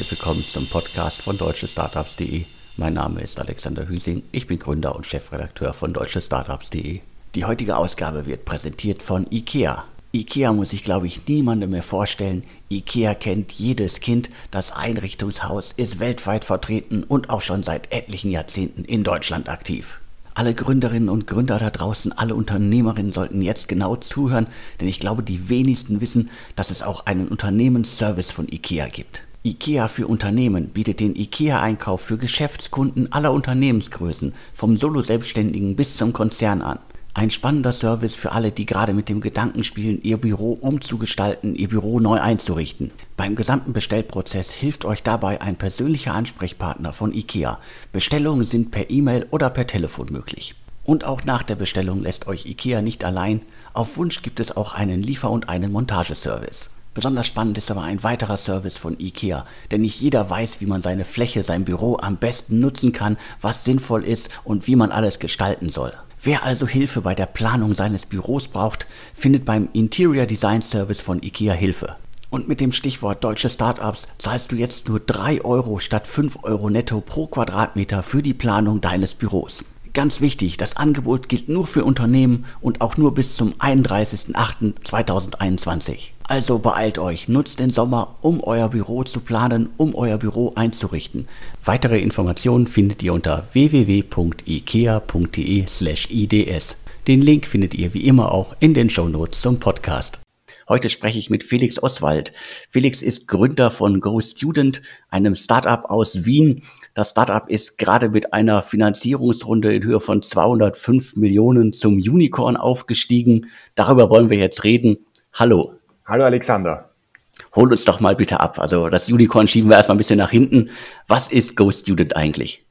herzlich willkommen zum Podcast von deutschestartups.de. Mein Name ist Alexander Hüsing, ich bin Gründer und Chefredakteur von deutschestartups.de. Die heutige Ausgabe wird präsentiert von IKEA. IKEA muss ich glaube ich niemandem mehr vorstellen. IKEA kennt jedes Kind, das Einrichtungshaus ist weltweit vertreten und auch schon seit etlichen Jahrzehnten in Deutschland aktiv. Alle Gründerinnen und Gründer da draußen, alle Unternehmerinnen sollten jetzt genau zuhören, denn ich glaube, die wenigsten wissen, dass es auch einen Unternehmensservice von IKEA gibt. IKEA für Unternehmen bietet den IKEA-Einkauf für Geschäftskunden aller Unternehmensgrößen, vom Solo-Selbstständigen bis zum Konzern an. Ein spannender Service für alle, die gerade mit dem Gedanken spielen, ihr Büro umzugestalten, ihr Büro neu einzurichten. Beim gesamten Bestellprozess hilft euch dabei ein persönlicher Ansprechpartner von IKEA. Bestellungen sind per E-Mail oder per Telefon möglich. Und auch nach der Bestellung lässt euch IKEA nicht allein. Auf Wunsch gibt es auch einen Liefer- und einen Montageservice. Besonders spannend ist aber ein weiterer Service von IKEA, denn nicht jeder weiß, wie man seine Fläche, sein Büro am besten nutzen kann, was sinnvoll ist und wie man alles gestalten soll. Wer also Hilfe bei der Planung seines Büros braucht, findet beim Interior Design Service von IKEA Hilfe. Und mit dem Stichwort deutsche Startups zahlst du jetzt nur 3 Euro statt 5 Euro netto pro Quadratmeter für die Planung deines Büros. Ganz wichtig, das Angebot gilt nur für Unternehmen und auch nur bis zum 31.08.2021. Also beeilt euch, nutzt den Sommer, um euer Büro zu planen, um euer Büro einzurichten. Weitere Informationen findet ihr unter www.ikea.de/ids. Den Link findet ihr wie immer auch in den Shownotes zum Podcast. Heute spreche ich mit Felix Oswald. Felix ist Gründer von GoStudent, einem Startup aus Wien, das Startup ist gerade mit einer Finanzierungsrunde in Höhe von 205 Millionen zum Unicorn aufgestiegen. Darüber wollen wir jetzt reden. Hallo. Hallo Alexander. Hol uns doch mal bitte ab. Also das Unicorn schieben wir erstmal ein bisschen nach hinten. Was ist GoStudent eigentlich?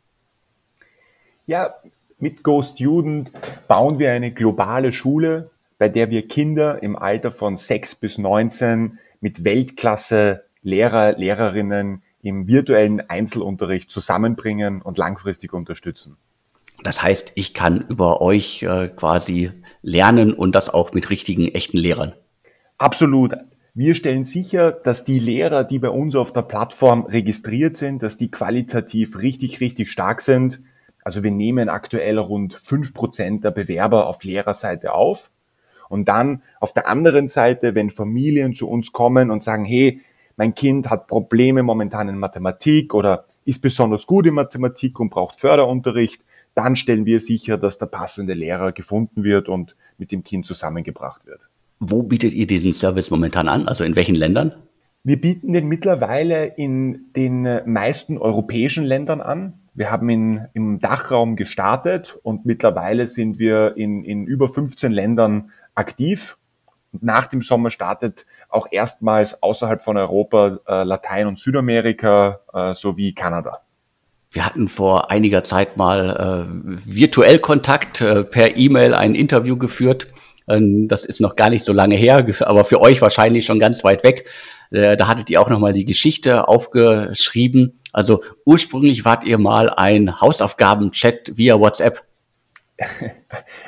Ja, mit GoStudent bauen wir eine globale Schule, bei der wir Kinder im Alter von 6 bis 19 mit Weltklasse Lehrer, Lehrerinnen im virtuellen Einzelunterricht zusammenbringen und langfristig unterstützen. Das heißt, ich kann über euch äh, quasi lernen und das auch mit richtigen, echten Lehrern. Absolut. Wir stellen sicher, dass die Lehrer, die bei uns auf der Plattform registriert sind, dass die qualitativ richtig, richtig stark sind. Also wir nehmen aktuell rund fünf Prozent der Bewerber auf Lehrerseite auf. Und dann auf der anderen Seite, wenn Familien zu uns kommen und sagen, hey, mein Kind hat Probleme momentan in Mathematik oder ist besonders gut in Mathematik und braucht Förderunterricht, dann stellen wir sicher, dass der passende Lehrer gefunden wird und mit dem Kind zusammengebracht wird. Wo bietet ihr diesen Service momentan an? Also in welchen Ländern? Wir bieten den mittlerweile in den meisten europäischen Ländern an. Wir haben ihn im Dachraum gestartet und mittlerweile sind wir in, in über 15 Ländern aktiv. Nach dem Sommer startet auch erstmals außerhalb von Europa äh, Latein- und Südamerika äh, sowie Kanada. Wir hatten vor einiger Zeit mal äh, virtuell Kontakt äh, per E-Mail ein Interview geführt. Ähm, das ist noch gar nicht so lange her, aber für euch wahrscheinlich schon ganz weit weg. Äh, da hattet ihr auch noch mal die Geschichte aufgeschrieben. Also ursprünglich wart ihr mal ein Hausaufgaben-Chat via WhatsApp.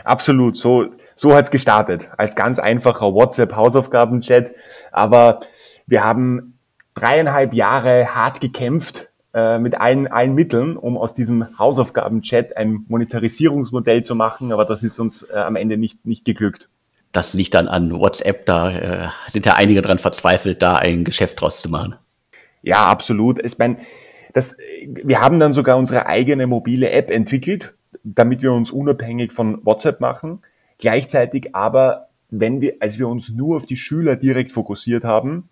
Absolut, so so hat's gestartet, als ganz einfacher WhatsApp-Hausaufgaben-Chat. Aber wir haben dreieinhalb Jahre hart gekämpft äh, mit allen, allen Mitteln, um aus diesem Hausaufgaben-Chat ein Monetarisierungsmodell zu machen. Aber das ist uns äh, am Ende nicht, nicht geglückt. Das liegt dann an WhatsApp, da äh, sind ja einige dran verzweifelt, da ein Geschäft draus zu machen. Ja, absolut. Ich meine, das, wir haben dann sogar unsere eigene mobile App entwickelt, damit wir uns unabhängig von WhatsApp machen. Gleichzeitig aber, wenn wir, als wir uns nur auf die Schüler direkt fokussiert haben,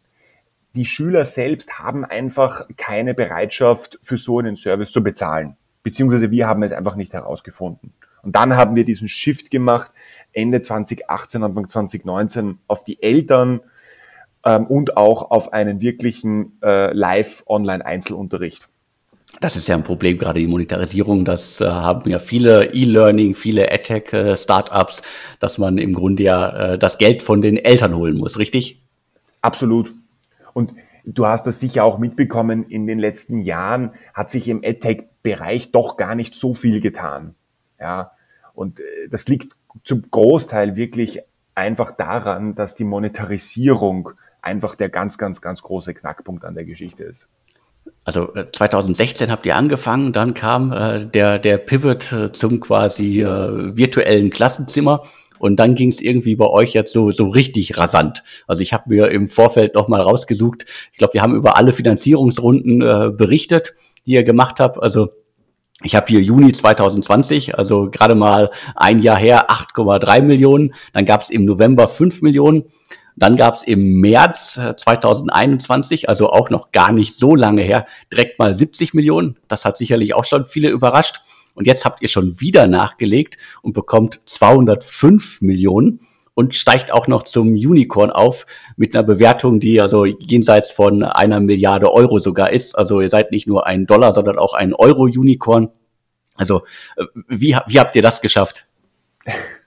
die Schüler selbst haben einfach keine Bereitschaft für so einen Service zu bezahlen. Beziehungsweise wir haben es einfach nicht herausgefunden. Und dann haben wir diesen Shift gemacht, Ende 2018, Anfang 2019, auf die Eltern ähm, und auch auf einen wirklichen äh, Live-Online-Einzelunterricht. Das ist ja ein Problem, gerade die Monetarisierung. Das äh, haben ja viele E-Learning, viele AdTech-Startups, dass man im Grunde ja äh, das Geld von den Eltern holen muss, richtig? Absolut. Und du hast das sicher auch mitbekommen, in den letzten Jahren hat sich im AdTech-Bereich doch gar nicht so viel getan. Ja, und äh, das liegt zum Großteil wirklich einfach daran, dass die Monetarisierung einfach der ganz, ganz, ganz große Knackpunkt an der Geschichte ist. Also 2016 äh, habt ihr angefangen, dann kam äh, der, der Pivot äh, zum quasi äh, virtuellen Klassenzimmer und dann ging es irgendwie bei euch jetzt so, so richtig rasant. Also ich habe mir im Vorfeld nochmal rausgesucht, ich glaube, wir haben über alle Finanzierungsrunden äh, berichtet, die ihr gemacht habt. Also ich habe hier Juni 2020, also gerade mal ein Jahr her, 8,3 Millionen. Dann gab es im November 5 Millionen. Dann gab es im März 2021, äh, also auch noch gar nicht so lange her, direkt mal 70 Millionen. Das hat sicherlich auch schon viele überrascht. Und jetzt habt ihr schon wieder nachgelegt und bekommt 205 Millionen und steigt auch noch zum Unicorn auf mit einer Bewertung, die also jenseits von einer Milliarde Euro sogar ist. Also ihr seid nicht nur ein Dollar, sondern auch ein Euro-Unicorn. Also äh, wie, wie habt ihr das geschafft?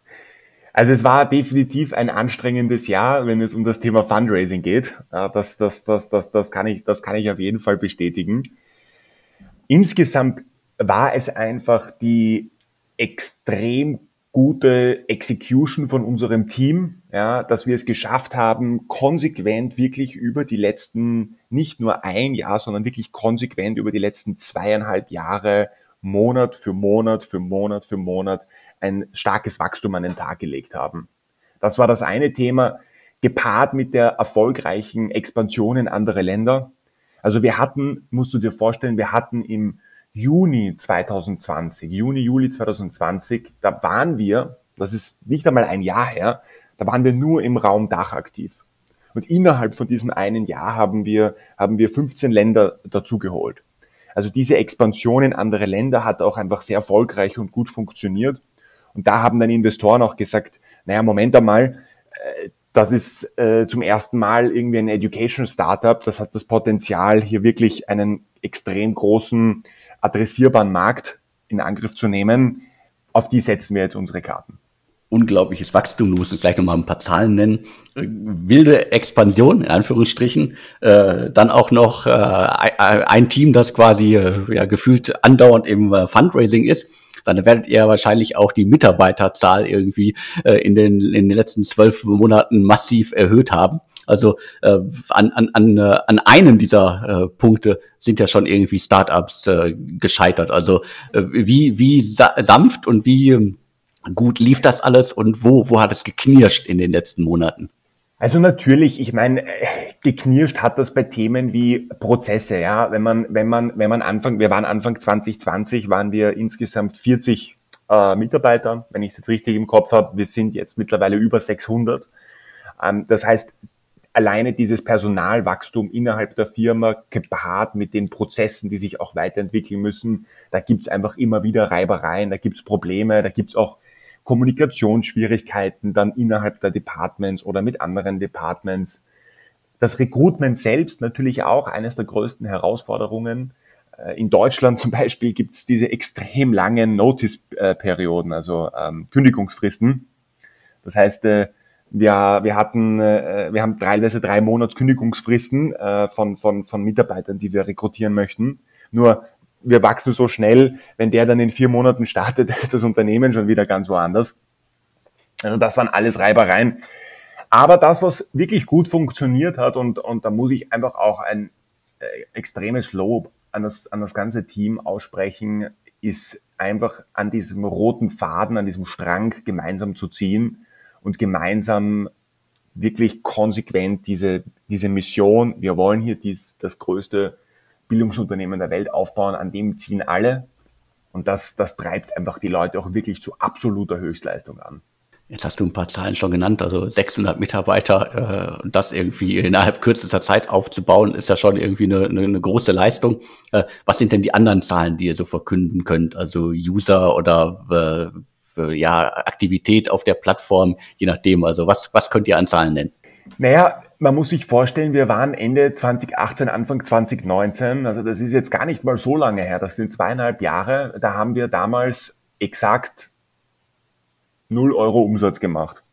Also es war definitiv ein anstrengendes Jahr, wenn es um das Thema Fundraising geht. Das, das, das, das, das, kann, ich, das kann ich auf jeden Fall bestätigen. Insgesamt war es einfach die extrem gute Execution von unserem Team, ja, dass wir es geschafft haben, konsequent wirklich über die letzten, nicht nur ein Jahr, sondern wirklich konsequent über die letzten zweieinhalb Jahre, Monat für Monat für Monat für Monat ein starkes Wachstum an den Tag gelegt haben. Das war das eine Thema, gepaart mit der erfolgreichen Expansion in andere Länder. Also wir hatten, musst du dir vorstellen, wir hatten im Juni 2020, Juni, Juli 2020, da waren wir, das ist nicht einmal ein Jahr her, da waren wir nur im Raum Dach aktiv. Und innerhalb von diesem einen Jahr haben wir, haben wir 15 Länder dazugeholt. Also diese Expansion in andere Länder hat auch einfach sehr erfolgreich und gut funktioniert. Und da haben dann Investoren auch gesagt, naja, Moment einmal, äh, das ist äh, zum ersten Mal irgendwie ein Education Startup, das hat das Potenzial, hier wirklich einen extrem großen adressierbaren Markt in Angriff zu nehmen. Auf die setzen wir jetzt unsere Karten. Unglaubliches Wachstum, du musst jetzt gleich nochmal ein paar Zahlen nennen. Wilde Expansion, in Anführungsstrichen. Äh, dann auch noch äh, ein Team, das quasi äh, ja, gefühlt andauernd im äh, Fundraising ist dann werdet ihr wahrscheinlich auch die Mitarbeiterzahl irgendwie äh, in, den, in den letzten zwölf Monaten massiv erhöht haben. Also äh, an, an, an, äh, an einem dieser äh, Punkte sind ja schon irgendwie Startups äh, gescheitert. Also äh, wie, wie sa sanft und wie äh, gut lief das alles und wo, wo hat es geknirscht in den letzten Monaten? Also natürlich, ich meine, geknirscht hat das bei Themen wie Prozesse, ja. Wenn man, wenn man, wenn man Anfang, wir waren Anfang 2020, waren wir insgesamt 40 äh, Mitarbeiter, wenn ich es jetzt richtig im Kopf habe. Wir sind jetzt mittlerweile über 600. Ähm, das heißt, alleine dieses Personalwachstum innerhalb der Firma gepaart mit den Prozessen, die sich auch weiterentwickeln müssen, da gibt's einfach immer wieder Reibereien, da gibt's Probleme, da gibt's auch Kommunikationsschwierigkeiten dann innerhalb der Departments oder mit anderen Departments. Das Recruitment selbst natürlich auch eines der größten Herausforderungen. Äh, in Deutschland zum Beispiel gibt es diese extrem langen Notice-Perioden, also ähm, Kündigungsfristen. Das heißt, äh, wir, wir hatten, äh, wir haben teilweise drei Monats Kündigungsfristen äh, von, von, von Mitarbeitern, die wir rekrutieren möchten. Nur wir wachsen so schnell, wenn der dann in vier Monaten startet, ist das Unternehmen schon wieder ganz woanders. Also das waren alles Reibereien. Aber das, was wirklich gut funktioniert hat, und, und da muss ich einfach auch ein äh, extremes Lob an das, an das ganze Team aussprechen, ist einfach an diesem roten Faden, an diesem Strang gemeinsam zu ziehen und gemeinsam wirklich konsequent diese, diese Mission, wir wollen hier dies, das größte Bildungsunternehmen der Welt aufbauen, an dem ziehen alle. Und das, das treibt einfach die Leute auch wirklich zu absoluter Höchstleistung an. Jetzt hast du ein paar Zahlen schon genannt, also 600 Mitarbeiter äh, und das irgendwie innerhalb kürzester Zeit aufzubauen, ist ja schon irgendwie eine, eine, eine große Leistung. Äh, was sind denn die anderen Zahlen, die ihr so verkünden könnt? Also User oder äh, ja Aktivität auf der Plattform, je nachdem. Also was was könnt ihr an Zahlen nennen? Naja, man muss sich vorstellen, wir waren Ende 2018, Anfang 2019, also das ist jetzt gar nicht mal so lange her, das sind zweieinhalb Jahre, da haben wir damals exakt 0 Euro Umsatz gemacht.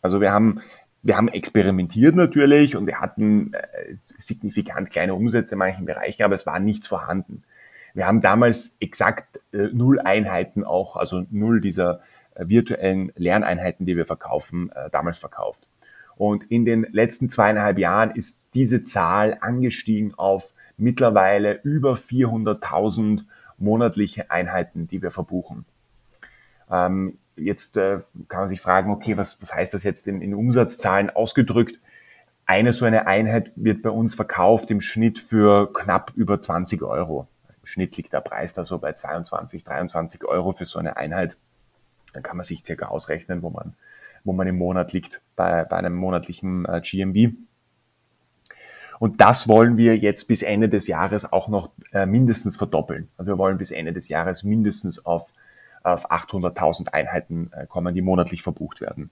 Also wir haben, wir haben experimentiert natürlich und wir hatten äh, signifikant kleine Umsätze in manchen Bereichen, aber es war nichts vorhanden. Wir haben damals exakt äh, null Einheiten auch, also null dieser äh, virtuellen Lerneinheiten, die wir verkaufen, damals verkauft. Und in den letzten zweieinhalb Jahren ist diese Zahl angestiegen auf mittlerweile über 400.000 monatliche Einheiten, die wir verbuchen. Ähm, jetzt äh, kann man sich fragen, okay, was, was heißt das jetzt in, in Umsatzzahlen ausgedrückt? Eine so eine Einheit wird bei uns verkauft im Schnitt für knapp über 20 Euro. Im Schnitt liegt der Preis da so bei 22, 23 Euro für so eine Einheit. Dann kann man sich circa ausrechnen, wo man, wo man im Monat liegt bei, bei einem monatlichen äh, GMV. Und das wollen wir jetzt bis Ende des Jahres auch noch äh, mindestens verdoppeln. Also wir wollen bis Ende des Jahres mindestens auf, auf 800.000 Einheiten äh, kommen, die monatlich verbucht werden.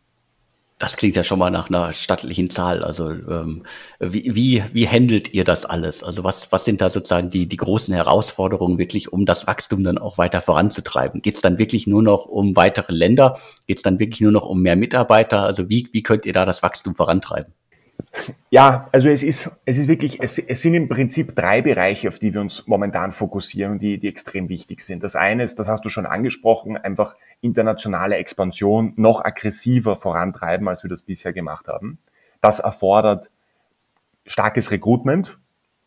Das klingt ja schon mal nach einer stattlichen Zahl. Also ähm, wie, wie, wie handelt ihr das alles? Also was, was sind da sozusagen die, die großen Herausforderungen wirklich, um das Wachstum dann auch weiter voranzutreiben? Geht es dann wirklich nur noch um weitere Länder? Geht es dann wirklich nur noch um mehr Mitarbeiter? Also wie, wie könnt ihr da das Wachstum vorantreiben? Ja, also es ist, es ist wirklich, es, es sind im Prinzip drei Bereiche, auf die wir uns momentan fokussieren, die, die extrem wichtig sind. Das eine ist, das hast du schon angesprochen, einfach internationale Expansion noch aggressiver vorantreiben, als wir das bisher gemacht haben. Das erfordert starkes Recruitment,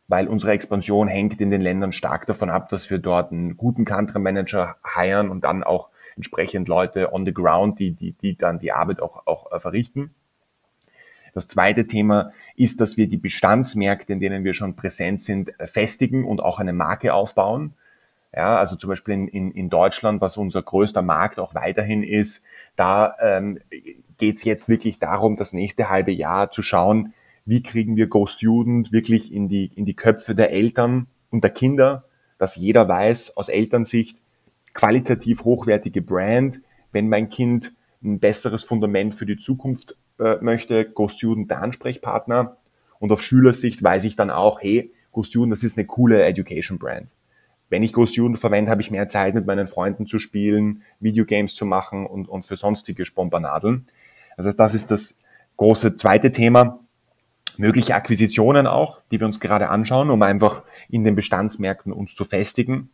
weil unsere Expansion hängt in den Ländern stark davon ab, dass wir dort einen guten Country Manager heiren und dann auch entsprechend Leute on the ground, die, die, die dann die Arbeit auch, auch äh, verrichten. Das zweite Thema ist, dass wir die Bestandsmärkte, in denen wir schon präsent sind, festigen und auch eine Marke aufbauen. Ja, also zum Beispiel in, in, in Deutschland, was unser größter Markt auch weiterhin ist, da ähm, geht es jetzt wirklich darum, das nächste halbe Jahr zu schauen, wie kriegen wir Go Student wirklich in die, in die Köpfe der Eltern und der Kinder, dass jeder weiß aus Elternsicht, qualitativ hochwertige Brand, wenn mein Kind ein besseres Fundament für die Zukunft äh, möchte, GoStudent der Ansprechpartner. Und auf Schülersicht weiß ich dann auch, hey, GoStudent, das ist eine coole Education Brand. Wenn ich GoStudent verwende, habe ich mehr Zeit, mit meinen Freunden zu spielen, Videogames zu machen und, und für sonstige Spompernadeln. Also das ist das große zweite Thema. Mögliche Akquisitionen auch, die wir uns gerade anschauen, um einfach in den Bestandsmärkten uns zu festigen.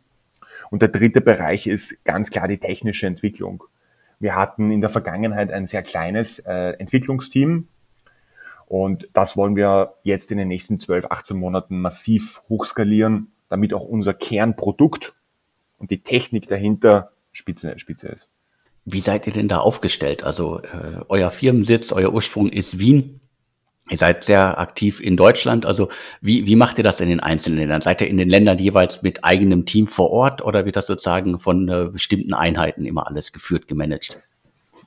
Und der dritte Bereich ist ganz klar die technische Entwicklung. Wir hatten in der Vergangenheit ein sehr kleines äh, Entwicklungsteam und das wollen wir jetzt in den nächsten 12, 18 Monaten massiv hochskalieren, damit auch unser Kernprodukt und die Technik dahinter Spitze, Spitze ist. Wie seid ihr denn da aufgestellt? Also äh, euer Firmensitz, euer Ursprung ist Wien. Ihr seid sehr aktiv in Deutschland. Also wie, wie macht ihr das in den einzelnen Ländern? Seid ihr in den Ländern jeweils mit eigenem Team vor Ort oder wird das sozusagen von äh, bestimmten Einheiten immer alles geführt, gemanagt?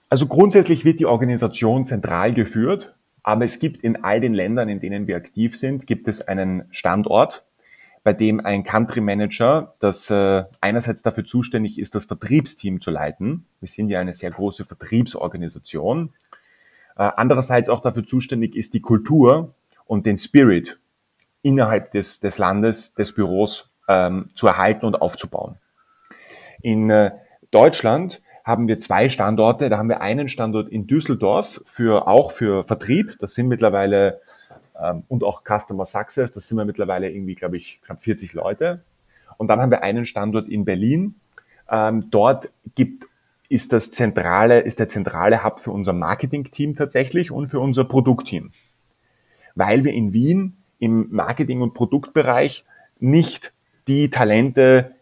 Also grundsätzlich wird die Organisation zentral geführt, aber es gibt in all den Ländern, in denen wir aktiv sind, gibt es einen Standort, bei dem ein Country Manager, das äh, einerseits dafür zuständig ist, das Vertriebsteam zu leiten. Wir sind ja eine sehr große Vertriebsorganisation andererseits auch dafür zuständig ist, die Kultur und den Spirit innerhalb des, des Landes, des Büros ähm, zu erhalten und aufzubauen. In äh, Deutschland haben wir zwei Standorte. Da haben wir einen Standort in Düsseldorf für auch für Vertrieb. Das sind mittlerweile ähm, und auch Customer Success. Das sind wir mittlerweile irgendwie, glaube ich, knapp 40 Leute. Und dann haben wir einen Standort in Berlin. Ähm, dort gibt ist das zentrale, ist der zentrale Hub für unser Marketing-Team tatsächlich und für unser Produktteam. Weil wir in Wien im Marketing- und Produktbereich nicht die Talente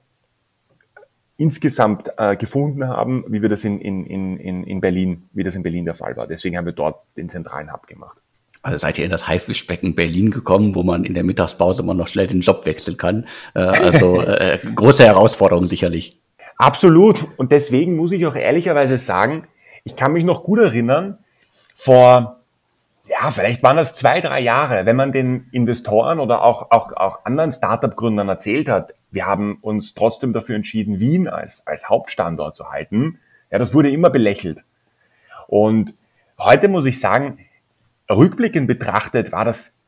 insgesamt äh, gefunden haben, wie wir das in, in, in, in Berlin, wie das in Berlin der Fall war. Deswegen haben wir dort den zentralen Hub gemacht. Also seid ihr in das Haifischbecken Berlin gekommen, wo man in der Mittagspause mal noch schnell den Job wechseln kann. Äh, also äh, große Herausforderung sicherlich. Absolut. Und deswegen muss ich auch ehrlicherweise sagen, ich kann mich noch gut erinnern, vor, ja, vielleicht waren das zwei, drei Jahre, wenn man den Investoren oder auch, auch, auch anderen Startup-Gründern erzählt hat, wir haben uns trotzdem dafür entschieden, Wien als, als Hauptstandort zu halten. Ja, das wurde immer belächelt. Und heute muss ich sagen, rückblickend betrachtet war das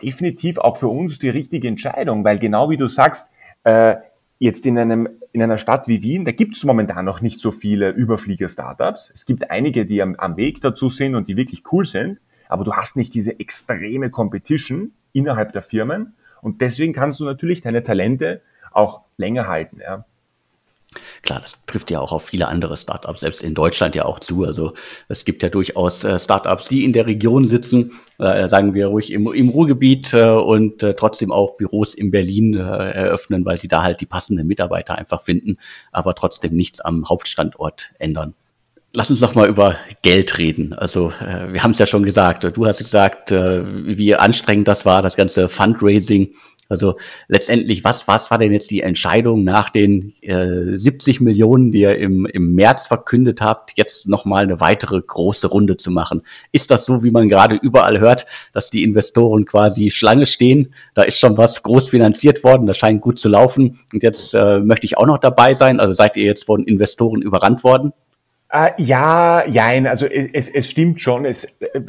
definitiv auch für uns die richtige Entscheidung, weil genau wie du sagst, äh, jetzt in einem in einer Stadt wie Wien, da gibt es momentan noch nicht so viele Überflieger-Startups. Es gibt einige, die am, am Weg dazu sind und die wirklich cool sind, aber du hast nicht diese extreme Competition innerhalb der Firmen und deswegen kannst du natürlich deine Talente auch länger halten. Ja. Klar, das trifft ja auch auf viele andere Startups, selbst in Deutschland ja auch zu. Also es gibt ja durchaus äh, Startups, die in der Region sitzen, äh, sagen wir ruhig im, im Ruhrgebiet äh, und äh, trotzdem auch Büros in Berlin eröffnen, weil sie da halt die passenden Mitarbeiter einfach finden, aber trotzdem nichts am Hauptstandort ändern. Lass uns noch mal über Geld reden. Also wir haben es ja schon gesagt. Du hast gesagt, wie anstrengend das war, das ganze Fundraising. Also letztendlich, was, was war denn jetzt die Entscheidung nach den äh, 70 Millionen, die ihr im, im März verkündet habt, jetzt nochmal eine weitere große Runde zu machen? Ist das so, wie man gerade überall hört, dass die Investoren quasi Schlange stehen? Da ist schon was groß finanziert worden, das scheint gut zu laufen. Und jetzt äh, möchte ich auch noch dabei sein. Also seid ihr jetzt von Investoren überrannt worden? Uh, ja, jein, also es, es stimmt schon. Es, äh,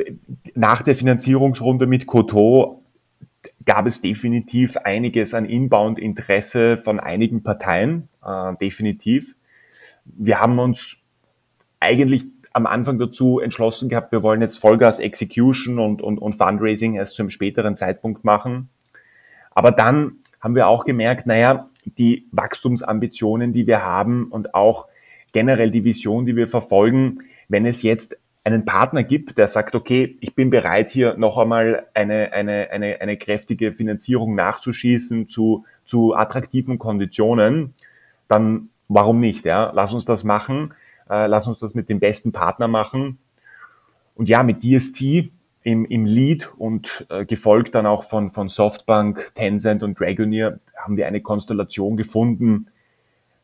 nach der Finanzierungsrunde mit Coteau gab es definitiv einiges an Inbound-Interesse von einigen Parteien, äh, definitiv. Wir haben uns eigentlich am Anfang dazu entschlossen gehabt, wir wollen jetzt Vollgas Execution und, und, und Fundraising erst zu einem späteren Zeitpunkt machen. Aber dann haben wir auch gemerkt, naja, die Wachstumsambitionen, die wir haben und auch generell die Vision, die wir verfolgen, wenn es jetzt einen Partner gibt, der sagt, okay, ich bin bereit, hier noch einmal eine, eine, eine, eine kräftige Finanzierung nachzuschießen zu, zu attraktiven Konditionen, dann warum nicht? Ja? Lass uns das machen, äh, lass uns das mit dem besten Partner machen. Und ja, mit DST im, im Lead und äh, gefolgt dann auch von, von Softbank, Tencent und Dragoneer haben wir eine Konstellation gefunden.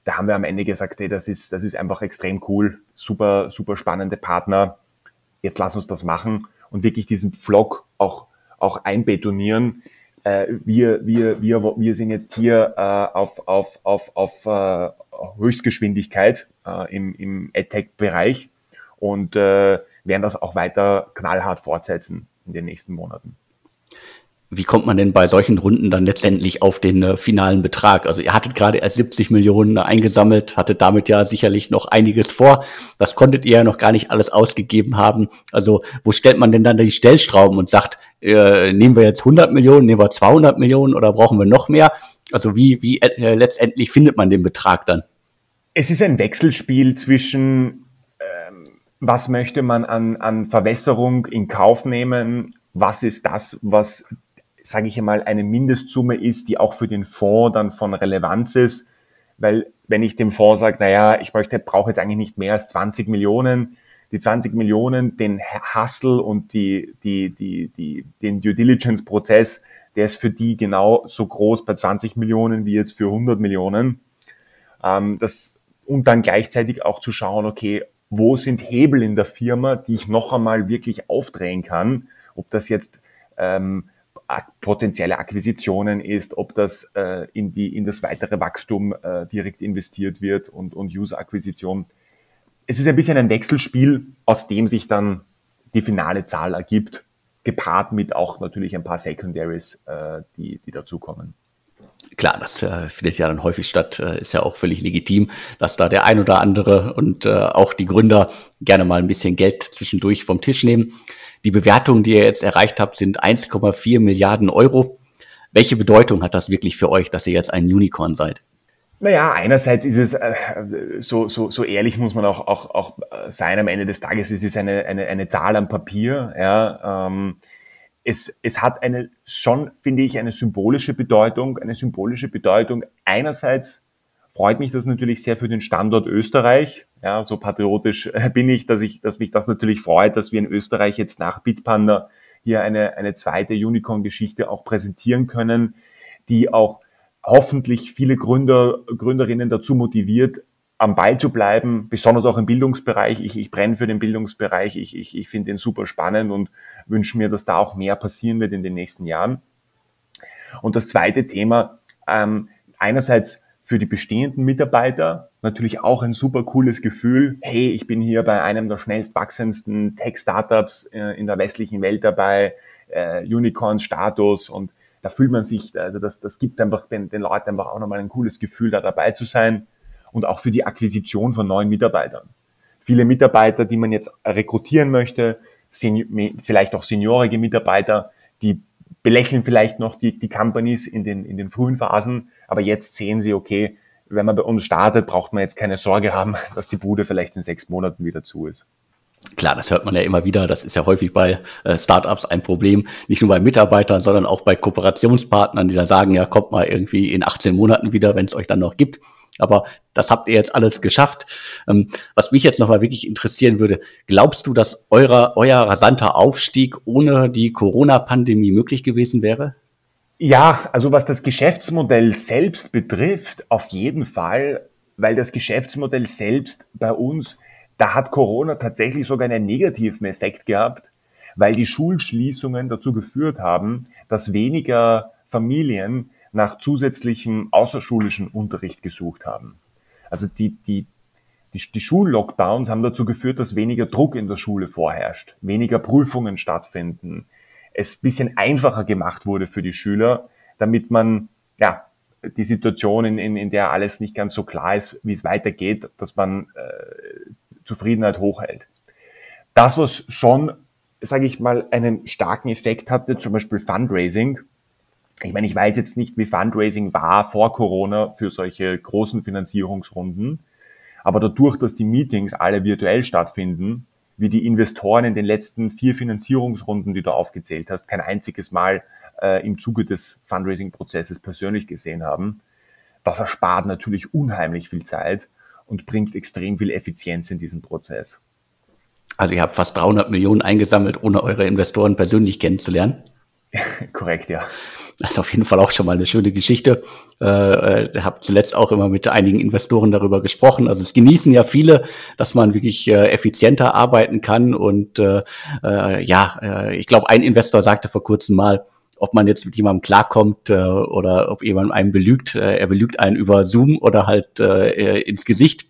Da haben wir am Ende gesagt, hey, das ist, das ist einfach extrem cool, super, super spannende Partner jetzt lass uns das machen und wirklich diesen Vlog auch, auch einbetonieren. Äh, wir, wir, wir, wir sind jetzt hier äh, auf, auf, auf, auf äh, Höchstgeschwindigkeit äh, im, im AdTech-Bereich und äh, werden das auch weiter knallhart fortsetzen in den nächsten Monaten wie kommt man denn bei solchen Runden dann letztendlich auf den äh, finalen Betrag? Also ihr hattet gerade erst 70 Millionen eingesammelt, hattet damit ja sicherlich noch einiges vor. Das konntet ihr ja noch gar nicht alles ausgegeben haben. Also wo stellt man denn dann die Stellschrauben und sagt, äh, nehmen wir jetzt 100 Millionen, nehmen wir 200 Millionen oder brauchen wir noch mehr? Also wie, wie äh, letztendlich findet man den Betrag dann? Es ist ein Wechselspiel zwischen, ähm, was möchte man an, an Verwässerung in Kauf nehmen, was ist das, was sage ich einmal, eine Mindestsumme ist, die auch für den Fonds dann von Relevanz ist. Weil wenn ich dem Fonds sage, naja, ich möchte, brauche jetzt eigentlich nicht mehr als 20 Millionen, die 20 Millionen, den Hustle und die, die, die, die, den Due Diligence Prozess, der ist für die genau so groß bei 20 Millionen wie jetzt für 100 Millionen. Ähm, das, und dann gleichzeitig auch zu schauen, okay, wo sind Hebel in der Firma, die ich noch einmal wirklich aufdrehen kann, ob das jetzt ähm, potenzielle Akquisitionen ist, ob das äh, in, die, in das weitere Wachstum äh, direkt investiert wird und, und User-Akquisition. Es ist ein bisschen ein Wechselspiel, aus dem sich dann die finale Zahl ergibt, gepaart mit auch natürlich ein paar Secondaries, äh, die, die dazukommen. Klar, das äh, findet ja dann häufig statt, äh, ist ja auch völlig legitim, dass da der ein oder andere und äh, auch die Gründer gerne mal ein bisschen Geld zwischendurch vom Tisch nehmen. Die Bewertungen, die ihr jetzt erreicht habt, sind 1,4 Milliarden Euro. Welche Bedeutung hat das wirklich für euch, dass ihr jetzt ein Unicorn seid? Naja, einerseits ist es, äh, so, so, so ehrlich muss man auch, auch, auch sein am Ende des Tages, es ist eine, eine, eine Zahl am Papier. Ja, ähm, es, es hat eine schon, finde ich, eine symbolische Bedeutung, eine symbolische Bedeutung einerseits freut mich das natürlich sehr für den Standort Österreich. Ja, so patriotisch äh, bin ich, dass ich, dass mich das natürlich freut, dass wir in Österreich jetzt nach Bitpanda hier eine, eine zweite Unicorn-Geschichte auch präsentieren können, die auch hoffentlich viele Gründer, Gründerinnen dazu motiviert, am Ball zu bleiben, besonders auch im Bildungsbereich. Ich, ich brenne für den Bildungsbereich. Ich, ich, ich finde den super spannend und wünsche mir, dass da auch mehr passieren wird in den nächsten Jahren. Und das zweite Thema, ähm, einerseits für die bestehenden Mitarbeiter natürlich auch ein super cooles Gefühl. Hey, ich bin hier bei einem der schnellst wachsendsten Tech-Startups äh, in der westlichen Welt dabei, äh, Unicorn-Status und da fühlt man sich, also das, das gibt einfach den, den Leuten einfach auch nochmal ein cooles Gefühl, da dabei zu sein und auch für die Akquisition von neuen Mitarbeitern. Viele Mitarbeiter, die man jetzt rekrutieren möchte, vielleicht auch seniorige Mitarbeiter, die belächeln vielleicht noch die, die Companies in den, in den frühen Phasen, aber jetzt sehen sie, okay, wenn man bei uns startet, braucht man jetzt keine Sorge haben, dass die Bude vielleicht in sechs Monaten wieder zu ist. Klar, das hört man ja immer wieder. Das ist ja häufig bei äh, Startups ein Problem. Nicht nur bei Mitarbeitern, sondern auch bei Kooperationspartnern, die dann sagen, ja, kommt mal irgendwie in 18 Monaten wieder, wenn es euch dann noch gibt. Aber das habt ihr jetzt alles geschafft. Ähm, was mich jetzt nochmal wirklich interessieren würde, glaubst du, dass euer, euer rasanter Aufstieg ohne die Corona-Pandemie möglich gewesen wäre? Ja, also was das Geschäftsmodell selbst betrifft, auf jeden Fall, weil das Geschäftsmodell selbst bei uns da hat Corona tatsächlich sogar einen negativen Effekt gehabt, weil die Schulschließungen dazu geführt haben, dass weniger Familien nach zusätzlichem außerschulischen Unterricht gesucht haben. Also die, die, die, die Schullockdowns haben dazu geführt, dass weniger Druck in der Schule vorherrscht, weniger Prüfungen stattfinden, es bisschen einfacher gemacht wurde für die Schüler, damit man ja die Situation, in, in, in der alles nicht ganz so klar ist, wie es weitergeht, dass man äh, Zufriedenheit hochhält. Das, was schon, sage ich mal, einen starken Effekt hatte, zum Beispiel Fundraising. Ich meine, ich weiß jetzt nicht, wie Fundraising war vor Corona für solche großen Finanzierungsrunden, aber dadurch, dass die Meetings alle virtuell stattfinden, wie die Investoren in den letzten vier Finanzierungsrunden, die du aufgezählt hast, kein einziges Mal äh, im Zuge des Fundraising-Prozesses persönlich gesehen haben, das erspart natürlich unheimlich viel Zeit und bringt extrem viel Effizienz in diesen Prozess. Also ihr habt fast 300 Millionen eingesammelt, ohne eure Investoren persönlich kennenzulernen. Korrekt, ja. Das ist auf jeden Fall auch schon mal eine schöne Geschichte. Äh, äh, habe zuletzt auch immer mit einigen Investoren darüber gesprochen. Also es genießen ja viele, dass man wirklich äh, effizienter arbeiten kann. Und äh, äh, ja, äh, ich glaube, ein Investor sagte vor kurzem mal, ob man jetzt mit jemandem klarkommt äh, oder ob jemand einen belügt. Äh, er belügt einen über Zoom oder halt äh, ins Gesicht.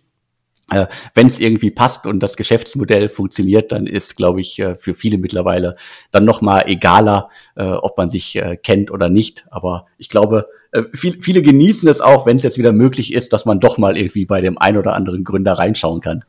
Äh, Wenn es irgendwie passt und das Geschäftsmodell funktioniert, dann ist, glaube ich, äh, für viele mittlerweile dann noch mal egaler, äh, ob man sich äh, kennt oder nicht. Aber ich glaube, äh, viel, viele genießen es auch, wenn es jetzt wieder möglich ist, dass man doch mal irgendwie bei dem ein oder anderen Gründer reinschauen kann.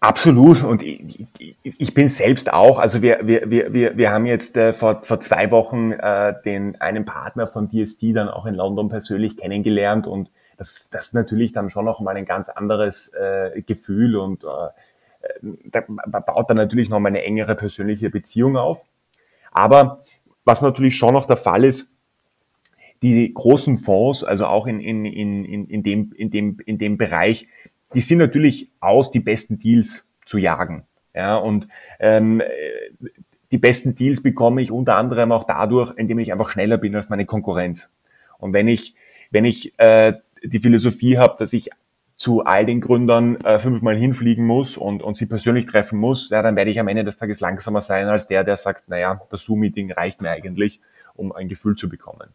Absolut. Und ich, ich, bin selbst auch, also wir, wir, wir, wir haben jetzt äh, vor, vor zwei Wochen äh, den einen Partner von DST dann auch in London persönlich kennengelernt und das, das ist natürlich dann schon noch mal ein ganz anderes äh, Gefühl und äh, da baut dann natürlich noch mal eine engere persönliche Beziehung auf. Aber was natürlich schon noch der Fall ist, die großen Fonds, also auch in, in, in, in, dem, in, dem, in dem Bereich, die sind natürlich aus, die besten Deals zu jagen. Ja, und ähm, die besten Deals bekomme ich unter anderem auch dadurch, indem ich einfach schneller bin als meine Konkurrenz. Und wenn ich, wenn ich äh, die Philosophie habe, dass ich zu all den Gründern äh, fünfmal hinfliegen muss und, und sie persönlich treffen muss, ja, dann werde ich am Ende des Tages langsamer sein als der, der sagt, naja, das Zoom-Meeting reicht mir eigentlich, um ein Gefühl zu bekommen.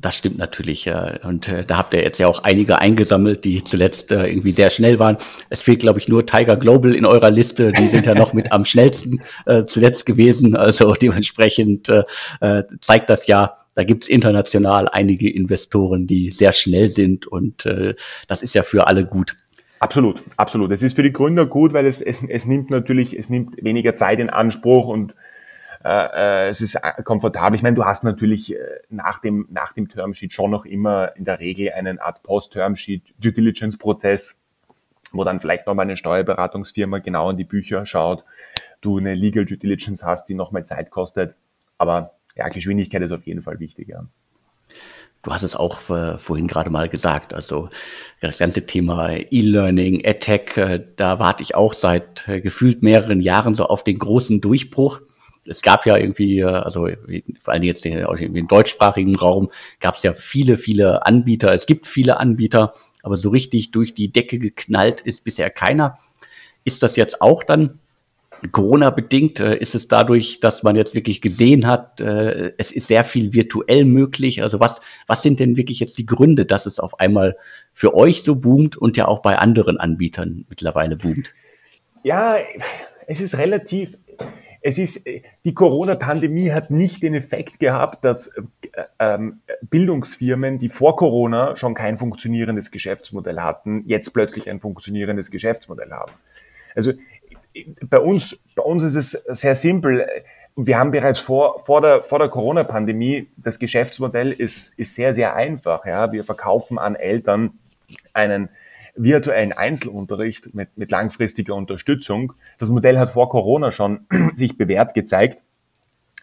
Das stimmt natürlich. Und äh, da habt ihr jetzt ja auch einige eingesammelt, die zuletzt äh, irgendwie sehr schnell waren. Es fehlt, glaube ich, nur Tiger Global in eurer Liste. Die sind ja noch mit am schnellsten äh, zuletzt gewesen. Also dementsprechend zeigt das ja, da gibt's international einige Investoren, die sehr schnell sind. Und äh, das ist ja für alle gut. Absolut, absolut. Es ist für die Gründer gut, weil es, es, es nimmt natürlich, es nimmt weniger Zeit in Anspruch und äh, äh, es ist äh, komfortabel. Ich meine, du hast natürlich äh, nach dem, nach dem Termsheet schon noch immer in der Regel einen Art Post-Termsheet Due Diligence-Prozess, wo dann vielleicht nochmal eine Steuerberatungsfirma genau in die Bücher schaut, du eine Legal Due Diligence hast, die nochmal Zeit kostet. Aber ja, Geschwindigkeit ist auf jeden Fall wichtig, ja. Du hast es auch äh, vorhin gerade mal gesagt, also das ganze Thema E-Learning, EdTech, äh, da warte ich auch seit äh, gefühlt mehreren Jahren so auf den großen Durchbruch es gab ja irgendwie, also vor allem jetzt im deutschsprachigen Raum, gab es ja viele, viele Anbieter. Es gibt viele Anbieter, aber so richtig durch die Decke geknallt ist bisher keiner. Ist das jetzt auch dann Corona-bedingt? Äh, ist es dadurch, dass man jetzt wirklich gesehen hat, äh, es ist sehr viel virtuell möglich? Also was, was sind denn wirklich jetzt die Gründe, dass es auf einmal für euch so boomt und ja auch bei anderen Anbietern mittlerweile boomt? Ja, es ist relativ es ist, die Corona-Pandemie hat nicht den Effekt gehabt, dass äh, ähm, Bildungsfirmen, die vor Corona schon kein funktionierendes Geschäftsmodell hatten, jetzt plötzlich ein funktionierendes Geschäftsmodell haben. Also bei uns, bei uns ist es sehr simpel. wir haben bereits vor, vor der, vor der Corona-Pandemie, das Geschäftsmodell ist, ist sehr, sehr einfach. Ja. Wir verkaufen an Eltern einen virtuellen Einzelunterricht mit, mit langfristiger Unterstützung. Das Modell hat vor Corona schon sich bewährt gezeigt.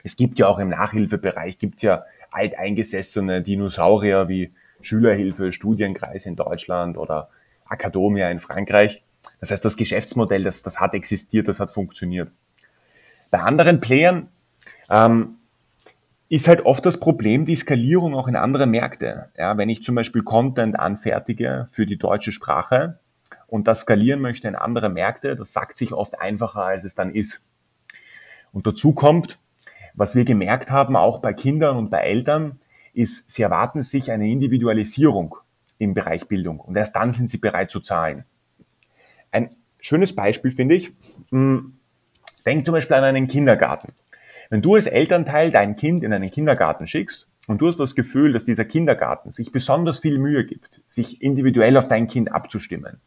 Es gibt ja auch im Nachhilfebereich, gibt es ja alteingesessene Dinosaurier wie Schülerhilfe, Studienkreis in Deutschland oder Akademia in Frankreich. Das heißt, das Geschäftsmodell, das, das hat existiert, das hat funktioniert. Bei anderen Playern ähm, ist halt oft das Problem die Skalierung auch in andere Märkte. Ja, wenn ich zum Beispiel Content anfertige für die deutsche Sprache und das skalieren möchte in andere Märkte, das sagt sich oft einfacher, als es dann ist. Und dazu kommt, was wir gemerkt haben, auch bei Kindern und bei Eltern, ist, sie erwarten sich eine Individualisierung im Bereich Bildung und erst dann sind sie bereit zu zahlen. Schönes Beispiel finde ich, hm, denk zum Beispiel an einen Kindergarten. Wenn du als Elternteil dein Kind in einen Kindergarten schickst und du hast das Gefühl, dass dieser Kindergarten sich besonders viel Mühe gibt, sich individuell auf dein Kind abzustimmen,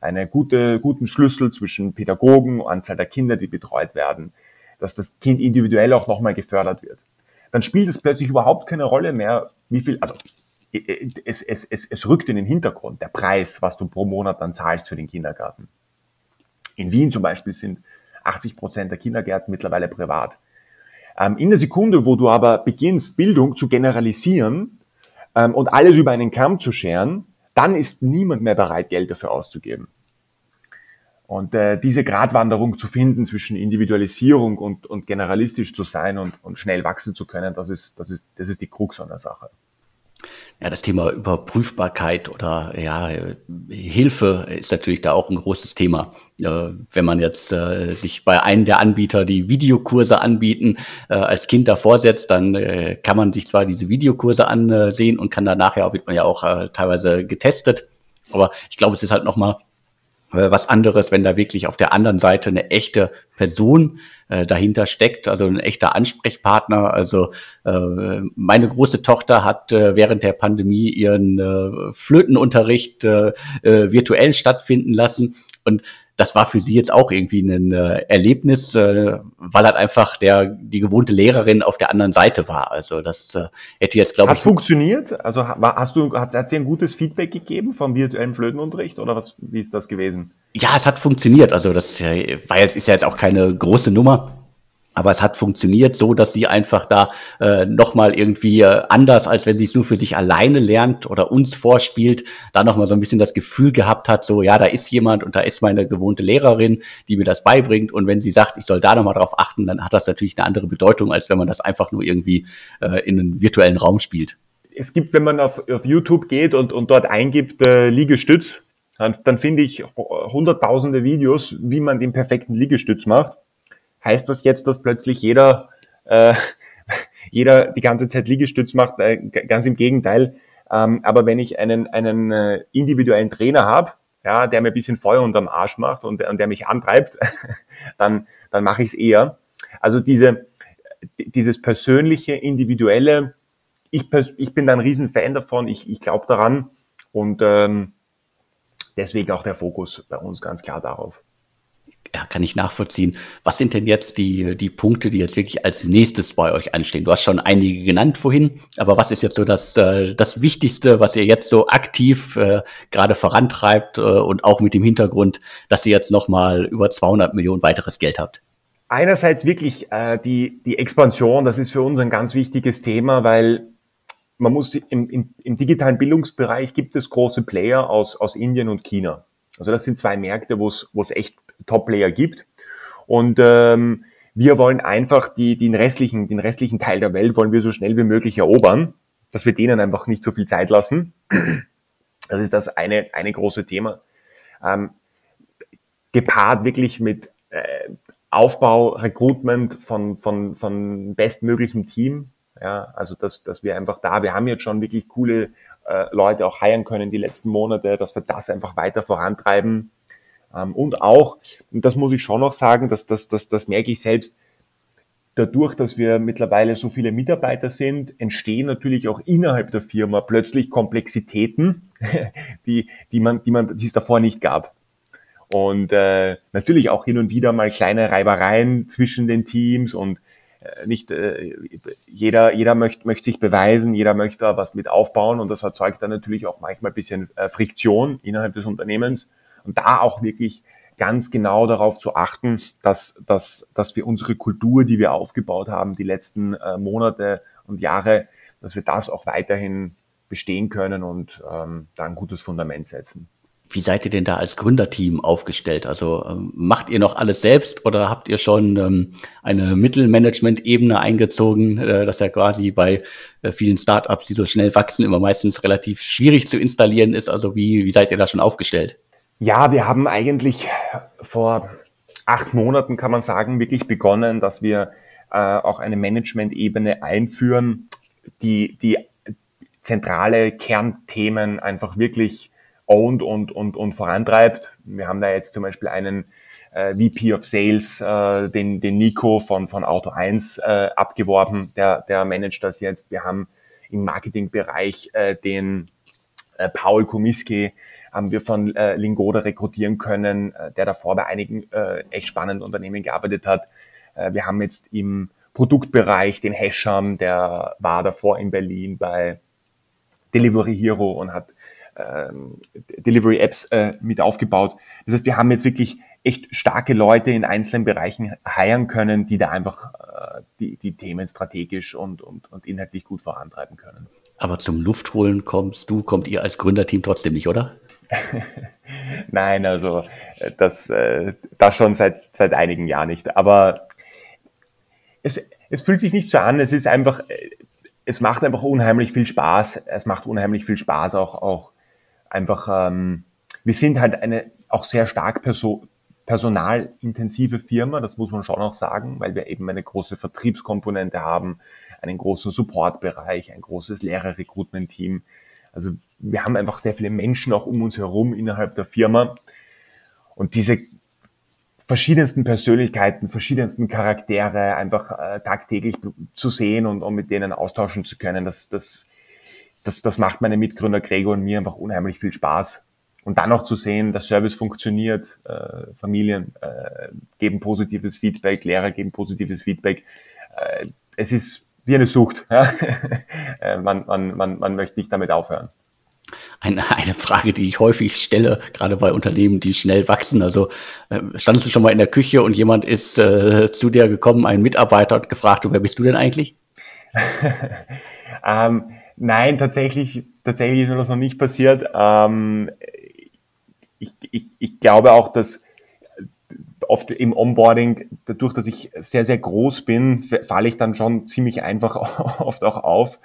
einen gute, guten Schlüssel zwischen Pädagogen, Anzahl der Kinder, die betreut werden, dass das Kind individuell auch nochmal gefördert wird, dann spielt es plötzlich überhaupt keine Rolle mehr, wie viel, also es, es, es, es rückt in den Hintergrund, der Preis, was du pro Monat dann zahlst für den Kindergarten. In Wien zum Beispiel sind 80 Prozent der Kindergärten mittlerweile privat. Ähm, in der Sekunde, wo du aber beginnst, Bildung zu generalisieren ähm, und alles über einen Kamm zu scheren, dann ist niemand mehr bereit, Geld dafür auszugeben. Und äh, diese Gratwanderung zu finden zwischen Individualisierung und, und generalistisch zu sein und, und schnell wachsen zu können, das ist, das ist, das ist die Krux an der Sache ja, das Thema Überprüfbarkeit oder ja, Hilfe ist natürlich da auch ein großes Thema. Äh, wenn man jetzt äh, sich bei einem der Anbieter die Videokurse anbieten, äh, als Kind davor setzt, dann äh, kann man sich zwar diese Videokurse ansehen und kann danach ja, wird man ja auch äh, teilweise getestet. Aber ich glaube, es ist halt nochmal äh, was anderes, wenn da wirklich auf der anderen Seite eine echte Person äh, dahinter steckt, also ein echter Ansprechpartner. Also äh, meine große Tochter hat äh, während der Pandemie ihren äh, Flötenunterricht äh, äh, virtuell stattfinden lassen und das war für sie jetzt auch irgendwie ein äh, Erlebnis, äh, weil halt einfach der die gewohnte Lehrerin auf der anderen Seite war. Also das äh, hätte jetzt glaube ich. Hat funktioniert? Also hast du hat, hat sie ein gutes Feedback gegeben vom virtuellen Flötenunterricht oder was? Wie ist das gewesen? Ja, es hat funktioniert. Also das war jetzt ist ja jetzt auch keine große Nummer. Aber es hat funktioniert so, dass sie einfach da äh, nochmal irgendwie äh, anders, als wenn sie es nur für sich alleine lernt oder uns vorspielt, da nochmal so ein bisschen das Gefühl gehabt hat, so ja, da ist jemand und da ist meine gewohnte Lehrerin, die mir das beibringt. Und wenn sie sagt, ich soll da nochmal drauf achten, dann hat das natürlich eine andere Bedeutung, als wenn man das einfach nur irgendwie äh, in einen virtuellen Raum spielt. Es gibt, wenn man auf, auf YouTube geht und, und dort eingibt äh, Liegestütz, dann, dann finde ich hunderttausende Videos, wie man den perfekten Liegestütz macht heißt das jetzt, dass plötzlich jeder, äh, jeder die ganze Zeit Liegestütz macht? Äh, ganz im Gegenteil. Ähm, aber wenn ich einen, einen äh, individuellen Trainer habe, ja, der mir ein bisschen Feuer unterm Arsch macht und, und der mich antreibt, dann, dann mache ich es eher. Also diese, dieses persönliche, individuelle, ich, ich bin da ein Riesenfan davon, ich, ich glaube daran und ähm, deswegen auch der Fokus bei uns ganz klar darauf ja, kann ich nachvollziehen. Was sind denn jetzt die, die Punkte, die jetzt wirklich als nächstes bei euch anstehen? Du hast schon einige genannt vorhin, aber was ist jetzt so das, äh, das Wichtigste, was ihr jetzt so aktiv äh, gerade vorantreibt äh, und auch mit dem Hintergrund, dass ihr jetzt nochmal über 200 Millionen weiteres Geld habt? Einerseits wirklich äh, die, die Expansion, das ist für uns ein ganz wichtiges Thema, weil man muss im, im, im digitalen Bildungsbereich gibt es große Player aus, aus Indien und China. Also das sind zwei Märkte, wo es, echt Top-Player gibt. Und ähm, wir wollen einfach die, den, restlichen, den restlichen Teil der Welt wollen wir so schnell wie möglich erobern, dass wir denen einfach nicht so viel Zeit lassen. Das ist das eine, eine große Thema. Ähm, gepaart wirklich mit äh, Aufbau, Recruitment von, von, von bestmöglichem Team. Ja, also dass, dass wir einfach da, wir haben jetzt schon wirklich coole äh, Leute auch heiren können die letzten Monate, dass wir das einfach weiter vorantreiben. Ähm, und auch, und das muss ich schon noch sagen, dass das, das, das merke ich selbst, dadurch, dass wir mittlerweile so viele Mitarbeiter sind, entstehen natürlich auch innerhalb der Firma plötzlich Komplexitäten, die, die, man, die, man, die es davor nicht gab. Und äh, natürlich auch hin und wieder mal kleine Reibereien zwischen den Teams und äh, nicht äh, jeder, jeder möchte, möchte sich beweisen, jeder möchte da was mit aufbauen und das erzeugt dann natürlich auch manchmal ein bisschen äh, Friktion innerhalb des Unternehmens und da auch wirklich ganz genau darauf zu achten, dass, dass, dass wir unsere Kultur, die wir aufgebaut haben, die letzten äh, Monate und Jahre, dass wir das auch weiterhin bestehen können und ähm, da ein gutes Fundament setzen. Wie seid ihr denn da als Gründerteam aufgestellt? Also ähm, macht ihr noch alles selbst oder habt ihr schon ähm, eine Mittelmanagement-Ebene eingezogen, äh, das ja quasi bei äh, vielen Startups, die so schnell wachsen, immer meistens relativ schwierig zu installieren ist? Also wie, wie seid ihr da schon aufgestellt? Ja, wir haben eigentlich vor acht Monaten, kann man sagen, wirklich begonnen, dass wir äh, auch eine Management-Ebene einführen, die, die zentrale Kernthemen einfach wirklich owned und, und, und vorantreibt. Wir haben da jetzt zum Beispiel einen äh, VP of Sales, äh, den, den Nico von, von Auto 1 äh, abgeworben, der, der managt das jetzt. Wir haben im Marketingbereich äh, den äh, Paul Komiski, haben wir von äh, Lingoda rekrutieren können, äh, der davor bei einigen äh, echt spannenden Unternehmen gearbeitet hat. Äh, wir haben jetzt im Produktbereich den Hesham, der war davor in Berlin bei Delivery Hero und hat ähm, Delivery Apps äh, mit aufgebaut. Das heißt, wir haben jetzt wirklich echt starke Leute in einzelnen Bereichen heiren können, die da einfach äh, die, die Themen strategisch und, und, und inhaltlich gut vorantreiben können. Aber zum Luftholen kommst du, kommt ihr als Gründerteam trotzdem nicht, oder? Nein, also äh, das, äh, das schon seit, seit einigen Jahren nicht. Aber es, es fühlt sich nicht so an. Es ist einfach, äh, es macht einfach unheimlich viel Spaß. Es macht unheimlich viel Spaß auch, auch einfach, ähm, wir sind halt eine auch sehr stark perso personalintensive Firma, das muss man schon auch sagen, weil wir eben eine große Vertriebskomponente haben, einen großen Supportbereich, ein großes Lehrer-Recruitment-Team. Also wir haben einfach sehr viele Menschen auch um uns herum innerhalb der Firma. Und diese verschiedensten Persönlichkeiten, verschiedensten Charaktere einfach äh, tagtäglich zu sehen und, und mit denen austauschen zu können, das, das, das, das macht meine Mitgründer Gregor und mir einfach unheimlich viel Spaß. Und dann noch zu sehen, der Service funktioniert, äh, Familien äh, geben positives Feedback, Lehrer geben positives Feedback. Äh, es ist wie eine Sucht. Ja? Äh, man, man, man, man möchte nicht damit aufhören. Eine, eine Frage, die ich häufig stelle, gerade bei Unternehmen, die schnell wachsen. Also äh, standest du schon mal in der Küche und jemand ist äh, zu dir gekommen, ein Mitarbeiter, und gefragt, wer bist du denn eigentlich? ähm, Nein, tatsächlich, tatsächlich ist mir das noch nicht passiert. Ähm, ich, ich, ich glaube auch, dass oft im Onboarding, dadurch, dass ich sehr, sehr groß bin, falle ich dann schon ziemlich einfach oft auch auf.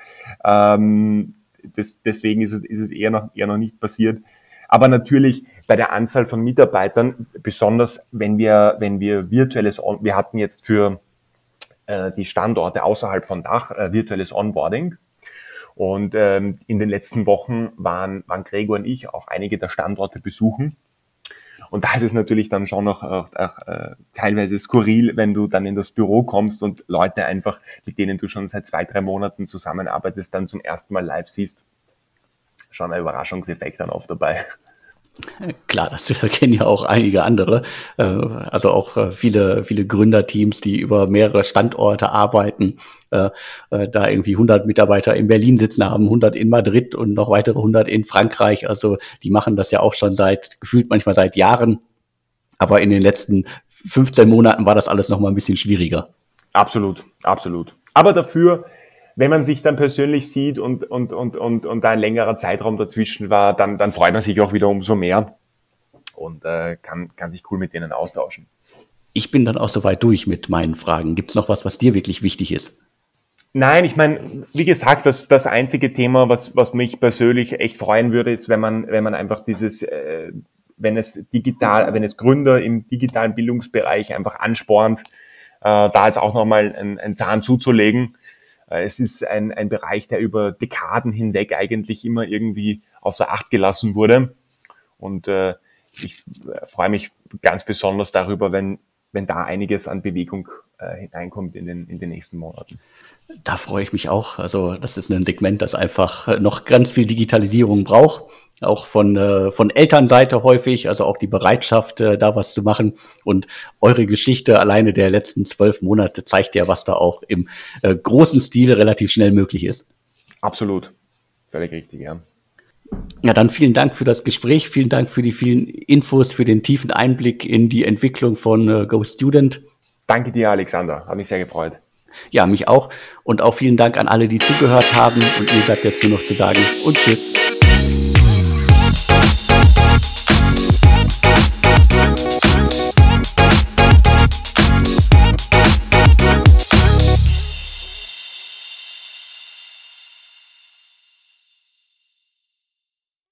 Ähm, das, deswegen ist es, ist es eher, noch, eher noch nicht passiert. Aber natürlich bei der Anzahl von Mitarbeitern, besonders wenn wir, wenn wir virtuelles, On wir hatten jetzt für äh, die Standorte außerhalb von Dach äh, virtuelles Onboarding und ähm, in den letzten Wochen waren, waren Gregor und ich auch einige der Standorte besuchen. Und da ist es natürlich dann schon noch auch, auch, äh, teilweise skurril, wenn du dann in das Büro kommst und Leute einfach, mit denen du schon seit zwei, drei Monaten zusammenarbeitest, dann zum ersten Mal live siehst. Schon ein Überraschungseffekt dann oft dabei. Klar, das kennen ja auch einige andere. Äh, also auch äh, viele, viele Gründerteams, die über mehrere Standorte arbeiten. Äh, da irgendwie 100 Mitarbeiter in Berlin sitzen haben, 100 in Madrid und noch weitere 100 in Frankreich. Also die machen das ja auch schon seit, gefühlt manchmal seit Jahren. Aber in den letzten 15 Monaten war das alles noch mal ein bisschen schwieriger. Absolut, absolut. Aber dafür wenn man sich dann persönlich sieht und, und, und, und, und da ein längerer Zeitraum dazwischen war, dann, dann freut man sich auch wieder umso mehr und äh, kann, kann sich cool mit denen austauschen. Ich bin dann auch soweit durch mit meinen Fragen. Gibt es noch was, was dir wirklich wichtig ist? Nein, ich meine, wie gesagt, das, das einzige Thema, was, was mich persönlich echt freuen würde, ist, wenn man, wenn man einfach dieses, äh, wenn es digital, wenn es Gründer im digitalen Bildungsbereich einfach anspornt, äh, da jetzt auch nochmal einen, einen Zahn zuzulegen es ist ein, ein Bereich, der über Dekaden hinweg eigentlich immer irgendwie außer Acht gelassen wurde. Und äh, ich äh, freue mich ganz besonders darüber, wenn, wenn da einiges an Bewegung äh, hineinkommt in den, in den nächsten Monaten. Da freue ich mich auch. Also das ist ein Segment, das einfach noch ganz viel Digitalisierung braucht. Auch von, äh, von Elternseite häufig, also auch die Bereitschaft, äh, da was zu machen. Und eure Geschichte alleine der letzten zwölf Monate zeigt ja, was da auch im äh, großen Stil relativ schnell möglich ist. Absolut. Völlig richtig, ja. Ja, dann vielen Dank für das Gespräch, vielen Dank für die vielen Infos, für den tiefen Einblick in die Entwicklung von äh, Go Student. Danke dir, Alexander. Hat mich sehr gefreut. Ja, mich auch. Und auch vielen Dank an alle, die zugehört haben. Und mir bleibt jetzt nur noch zu sagen und tschüss.